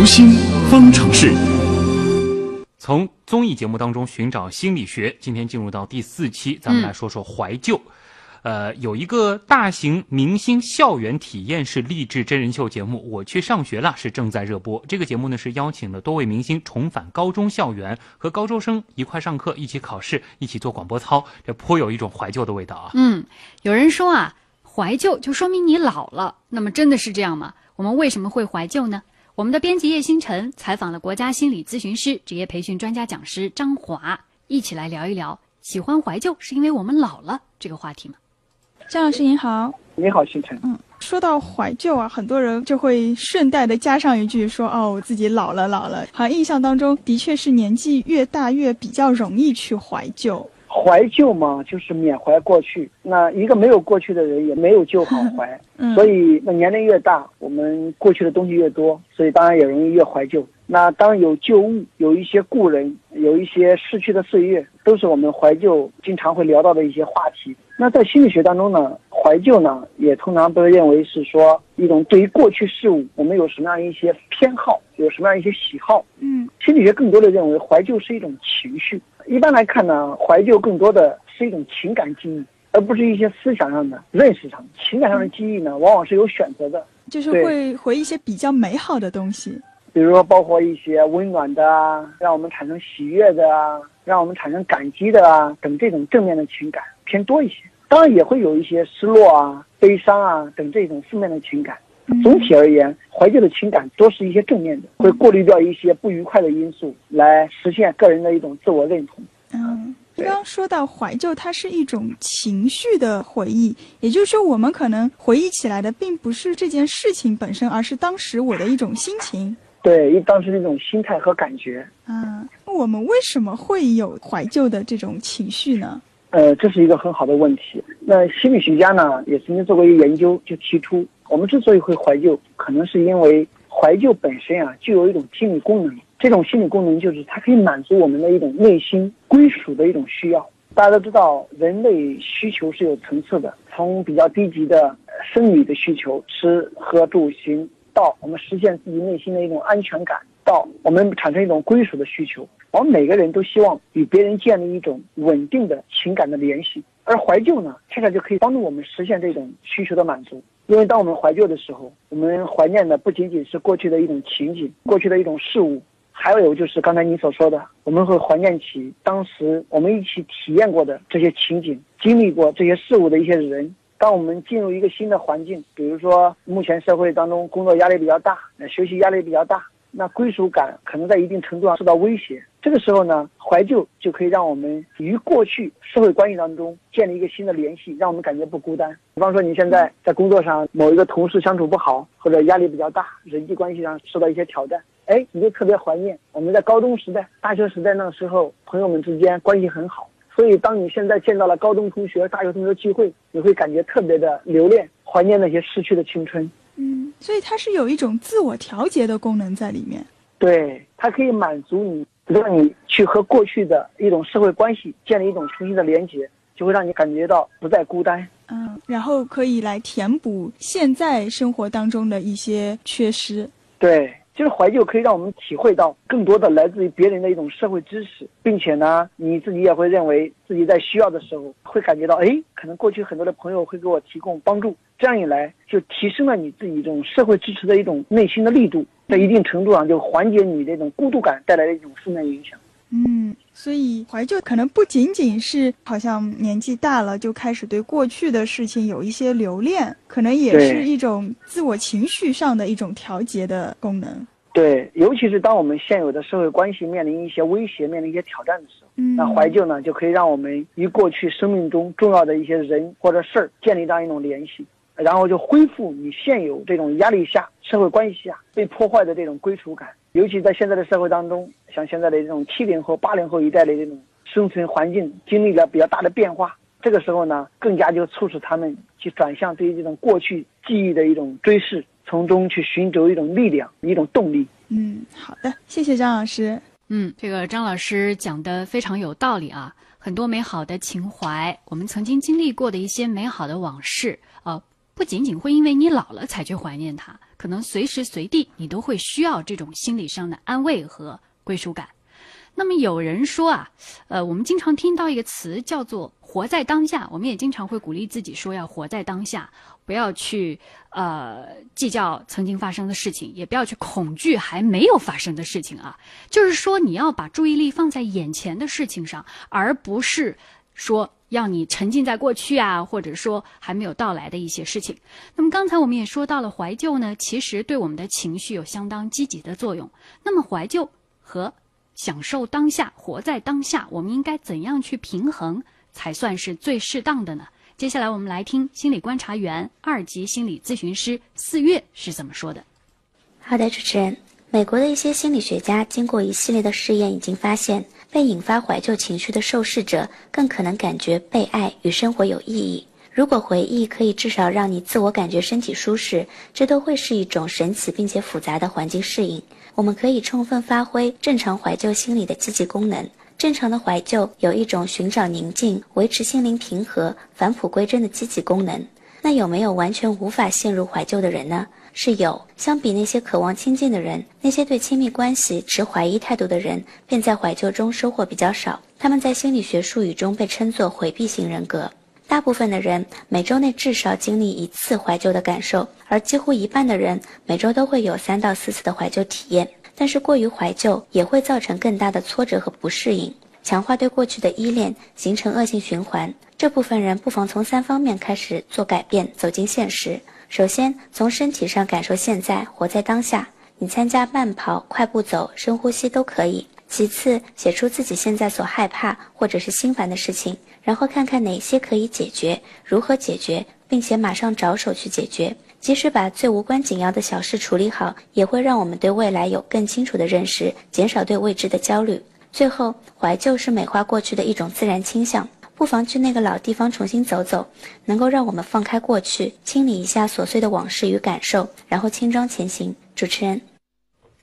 读心方程式。从综艺节目当中寻找心理学，今天进入到第四期，咱们来说说怀旧。呃，有一个大型明星校园体验式励志真人秀节目《我去上学了》是正在热播。这个节目呢是邀请了多位明星重返高中校园，和高中生一块上课、一起考试、一起做广播操，这颇有一种怀旧的味道啊。嗯，有人说啊，怀旧就说明你老了。那么真的是这样吗？我们为什么会怀旧呢？我们的编辑叶星辰采访了国家心理咨询师、职业培训专家讲师张华，一起来聊一聊喜欢怀旧是因为我们老了这个话题吗？张老师您好，你好，星辰。嗯，说到怀旧啊，很多人就会顺带的加上一句说：“哦，我自己老了，老了。”好像印象当中的确是年纪越大越比较容易去怀旧。怀旧嘛，就是缅怀过去。那一个没有过去的人，也没有旧好怀。嗯所以，那年龄越大，我们过去的东西越多，所以当然也容易越怀旧。那当有旧物，有一些故人，有一些逝去的岁月，都是我们怀旧经常会聊到的一些话题。那在心理学当中呢，怀旧呢，也通常被认为是说一种对于过去事物，我们有什么样一些偏好，有什么样一些喜好。嗯心理学更多的认为怀旧是一种情绪。一般来看呢，怀旧更多的是一种情感记忆，而不是一些思想上的、认识上的。情感上的记忆呢，往往是有选择的，就是会回忆一些比较美好的东西。比如说包括一些温暖的啊，让我们产生喜悦的啊，让我们产生感激的啊等这种正面的情感偏多一些。当然也会有一些失落啊、悲伤啊等这种负面的情感。嗯总体而言，怀旧的情感多是一些正面的，会过滤掉一些不愉快的因素，来实现个人的一种自我认同。嗯，刚刚说到怀旧，它是一种情绪的回忆，也就是说，我们可能回忆起来的并不是这件事情本身，而是当时我的一种心情。对，一当时那种心态和感觉，嗯，我们为什么会有怀旧的这种情绪呢？呃，这是一个很好的问题。那心理学家呢，也曾经做过一个研究，就提出，我们之所以会怀旧，可能是因为怀旧本身啊，具有一种心理功能。这种心理功能就是它可以满足我们的一种内心归属的一种需要。大家都知道，人类需求是有层次的，从比较低级的生理的需求，吃喝住行，到我们实现自己内心的一种安全感，到我们产生一种归属的需求。我们每个人都希望与别人建立一种稳定的情感的联系，而怀旧呢，恰恰就可以帮助我们实现这种需求的满足。因为当我们怀旧的时候，我们怀念的不仅仅是过去的一种情景，过去的一种事物，还有就是刚才你所说的，我们会怀念起当时我们一起体验过的这些情景，经历过这些事物的一些人。当我们进入一个新的环境，比如说目前社会当中工作压力比较大，学习压力比较大，那归属感可能在一定程度上受到威胁。这个时候呢，怀旧就可以让我们与过去社会关系当中建立一个新的联系，让我们感觉不孤单。比方说你现在在工作上某一个同事相处不好，或者压力比较大，人际关系上受到一些挑战，哎，你就特别怀念我们在高中时代、大学时代那个时候，朋友们之间关系很好。所以，当你现在见到了高中同学、大学同学聚会，你会感觉特别的留恋，怀念那些逝去的青春。嗯，所以它是有一种自我调节的功能在里面。对，它可以满足你，让你去和过去的一种社会关系建立一种重新的连接，就会让你感觉到不再孤单。嗯，然后可以来填补现在生活当中的一些缺失。对，就是怀旧可以让我们体会到更多的来自于别人的一种社会支持，并且呢，你自己也会认为自己在需要的时候会感觉到，哎，可能过去很多的朋友会给我提供帮助，这样一来就提升了你自己这种社会支持的一种内心的力度，在一定程度上就缓解你这种孤独感带来的一种负面影响。嗯，所以怀旧可能不仅仅是好像年纪大了就开始对过去的事情有一些留恋，可能也是一种自我情绪上的一种调节的功能。对，尤其是当我们现有的社会关系面临一些威胁、面临一些挑战的时候，嗯，那怀旧呢，就可以让我们与过去生命中重要的一些人或者事儿建立这样一种联系，然后就恢复你现有这种压力下、社会关系下被破坏的这种归属感。尤其在现在的社会当中，像现在的这种七零后、八零后一代的这种生存环境经历了比较大的变化，这个时候呢，更加就促使他们去转向对于这种过去记忆的一种追视，从中去寻求一种力量、一种动力。嗯，好的，谢谢张老师。嗯，这个张老师讲的非常有道理啊，很多美好的情怀，我们曾经经历过的一些美好的往事啊、不仅仅会因为你老了才去怀念它，可能随时随地你都会需要这种心理上的安慰和归属感。那么有人说啊，呃，我们经常听到一个词叫做“活在当下”，我们也经常会鼓励自己说要活在当下，不要去呃计较曾经发生的事情，也不要去恐惧还没有发生的事情啊。就是说，你要把注意力放在眼前的事情上，而不是说要你沉浸在过去啊，或者说还没有到来的一些事情。那么刚才我们也说到了，怀旧呢，其实对我们的情绪有相当积极的作用。那么怀旧和享受当下，活在当下，我们应该怎样去平衡才算是最适当的呢？接下来我们来听心理观察员、二级心理咨询师四月是怎么说的。好的，主持人，美国的一些心理学家经过一系列的试验，已经发现，被引发怀旧情绪的受试者更可能感觉被爱与生活有意义。如果回忆可以至少让你自我感觉身体舒适，这都会是一种神奇并且复杂的环境适应。我们可以充分发挥正常怀旧心理的积极功能。正常的怀旧有一种寻找宁静、维持心灵平和、返璞归真的积极功能。那有没有完全无法陷入怀旧的人呢？是有。相比那些渴望亲近的人，那些对亲密关系持怀疑态度的人，便在怀旧中收获比较少。他们在心理学术语中被称作回避型人格。大部分的人每周内至少经历一次怀旧的感受，而几乎一半的人每周都会有三到四次的怀旧体验。但是过于怀旧也会造成更大的挫折和不适应，强化对过去的依恋，形成恶性循环。这部分人不妨从三方面开始做改变，走进现实。首先，从身体上感受现在，活在当下。你参加慢跑、快步走、深呼吸都可以。其次，写出自己现在所害怕或者是心烦的事情，然后看看哪些可以解决，如何解决，并且马上着手去解决。即使把最无关紧要的小事处理好，也会让我们对未来有更清楚的认识，减少对未知的焦虑。最后，怀旧是美化过去的一种自然倾向，不妨去那个老地方重新走走，能够让我们放开过去，清理一下琐碎的往事与感受，然后轻装前行。主持人，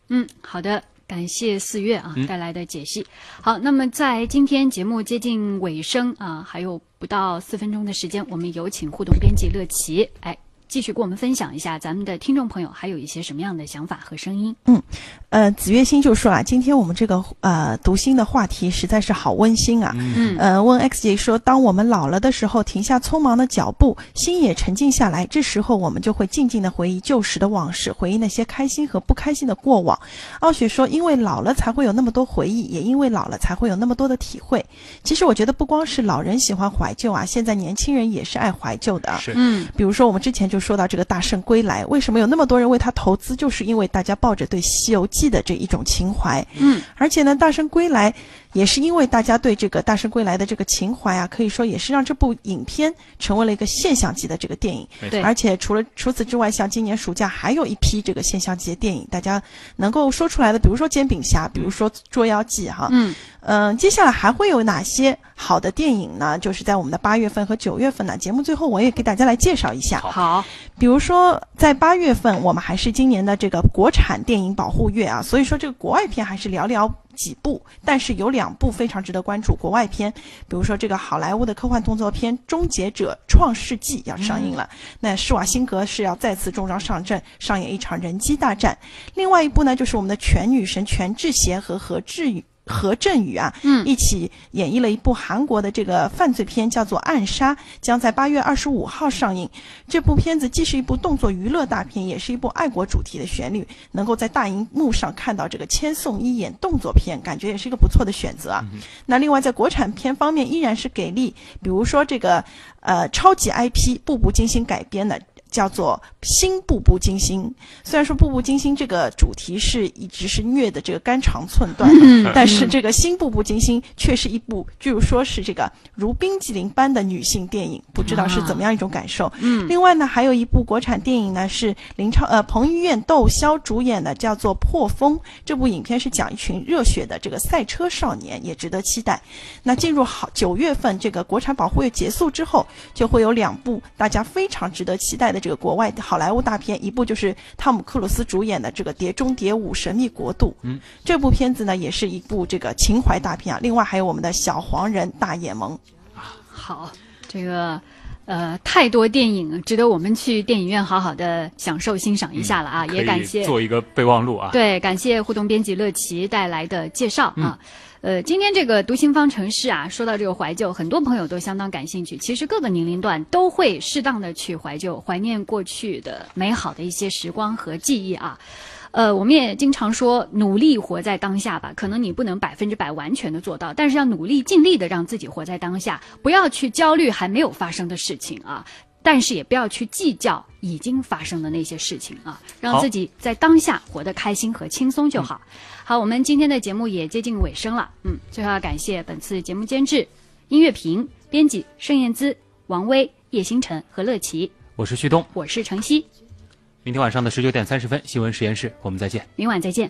嗯，好的。感谢四月啊带来的解析。好，那么在今天节目接近尾声啊，还有不到四分钟的时间，我们有请互动编辑乐琪，哎。继续跟我们分享一下咱们的听众朋友还有一些什么样的想法和声音。嗯，呃，紫月星就说啊，今天我们这个呃读心的话题实在是好温馨啊。嗯。呃，问 X 姐说，当我们老了的时候，停下匆忙的脚步，心也沉静下来，这时候我们就会静静的回忆旧时的往事，回忆那些开心和不开心的过往。傲雪说，因为老了才会有那么多回忆，也因为老了才会有那么多的体会。其实我觉得不光是老人喜欢怀旧啊，现在年轻人也是爱怀旧的。是。嗯。比如说我们之前就。说到这个《大圣归来》，为什么有那么多人为他投资？就是因为大家抱着对《西游记》的这一种情怀。嗯，而且呢，《大圣归来》。也是因为大家对这个《大圣归来》的这个情怀啊，可以说也是让这部影片成为了一个现象级的这个电影。对，而且除了除此之外，像今年暑假还有一批这个现象级的电影，大家能够说出来的，比如说《煎饼侠》，比如说《捉妖记》哈。嗯嗯，接下来还会有哪些好的电影呢？就是在我们的八月份和九月份呢。节目最后我也给大家来介绍一下。好，比如说在八月份，我们还是今年的这个国产电影保护月啊，所以说这个国外片还是寥寥。几部，但是有两部非常值得关注国外片，比如说这个好莱坞的科幻动作片《终结者：创世纪》要上映了，那施瓦辛格是要再次重装上阵，上演一场人机大战。另外一部呢，就是我们的全女神全智贤和何志宇。何振宇啊，嗯，一起演绎了一部韩国的这个犯罪片，叫做《暗杀》，将在八月二十五号上映。这部片子既是一部动作娱乐大片，也是一部爱国主题的旋律，能够在大荧幕上看到这个千颂伊演动作片，感觉也是一个不错的选择啊。那另外在国产片方面，依然是给力，比如说这个呃超级 IP《步步惊心》改编的。叫做《新步步惊心》，虽然说《步步惊心》这个主题是一直是虐的这个肝肠寸断，但是这个《新步步惊心》却是一部，据说是这个如冰激凌般的女性电影，不知道是怎么样一种感受。嗯，另外呢，还有一部国产电影呢，是林超呃彭于晏、窦骁主演的，叫做《破风》。这部影片是讲一群热血的这个赛车少年，也值得期待。那进入好九月份，这个国产保护月结束之后，就会有两部大家非常值得期待的。这个国外好莱坞大片，一部就是汤姆克鲁斯主演的这个《碟中谍五：神秘国度》。嗯，这部片子呢，也是一部这个情怀大片啊。另外还有我们的小黄人大眼萌。好，这个呃，太多电影值得我们去电影院好好的享受欣赏一下了啊！也感谢做一个备忘录啊。对，感谢互动编辑乐奇带来的介绍啊。呃，今天这个读心方程式啊，说到这个怀旧，很多朋友都相当感兴趣。其实各个年龄段都会适当的去怀旧，怀念过去的美好的一些时光和记忆啊。呃，我们也经常说努力活在当下吧，可能你不能百分之百完全的做到，但是要努力尽力的让自己活在当下，不要去焦虑还没有发生的事情啊，但是也不要去计较已经发生的那些事情啊，让自己在当下活得开心和轻松就好。好，我们今天的节目也接近尾声了，嗯，最后要感谢本次节目监制音乐评编辑盛燕姿、王威、叶星辰和乐琪，我是旭东，我是程曦。明天晚上的十九点三十分，新闻实验室，我们再见。明晚再见。